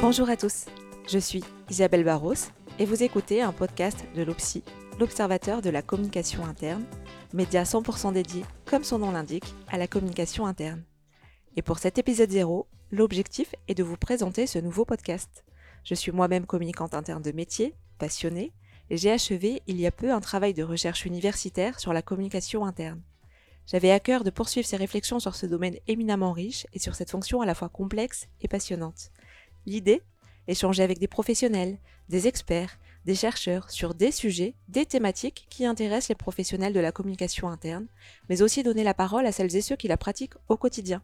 Bonjour à tous, je suis Isabelle Barros et vous écoutez un podcast de l'OPSI, l'Observateur de la communication interne, média 100% dédié, comme son nom l'indique, à la communication interne. Et pour cet épisode 0, l'objectif est de vous présenter ce nouveau podcast. Je suis moi-même communicante interne de métier, passionnée, et j'ai achevé il y a peu un travail de recherche universitaire sur la communication interne. J'avais à cœur de poursuivre ces réflexions sur ce domaine éminemment riche et sur cette fonction à la fois complexe et passionnante. L'idée Échanger avec des professionnels, des experts, des chercheurs sur des sujets, des thématiques qui intéressent les professionnels de la communication interne, mais aussi donner la parole à celles et ceux qui la pratiquent au quotidien.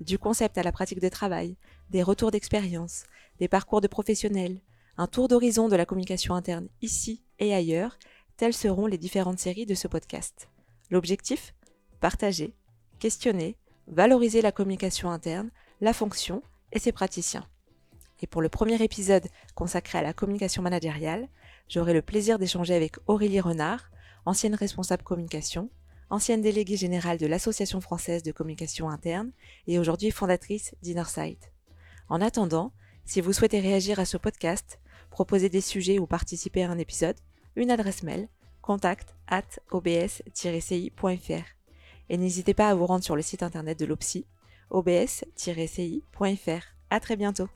Du concept à la pratique de travail, des retours d'expérience, des parcours de professionnels, un tour d'horizon de la communication interne ici et ailleurs, telles seront les différentes séries de ce podcast. L'objectif? Partager, questionner, valoriser la communication interne, la fonction et ses praticiens. Et pour le premier épisode consacré à la communication managériale, j'aurai le plaisir d'échanger avec Aurélie Renard, ancienne responsable communication, ancienne déléguée générale de l'Association française de communication interne et aujourd'hui fondatrice d'Innersight. En attendant, si vous souhaitez réagir à ce podcast, proposer des sujets ou participer à un épisode, une adresse mail contact at obs-ci.fr. Et n'hésitez pas à vous rendre sur le site internet de l'OPSI, obs-ci.fr. À très bientôt.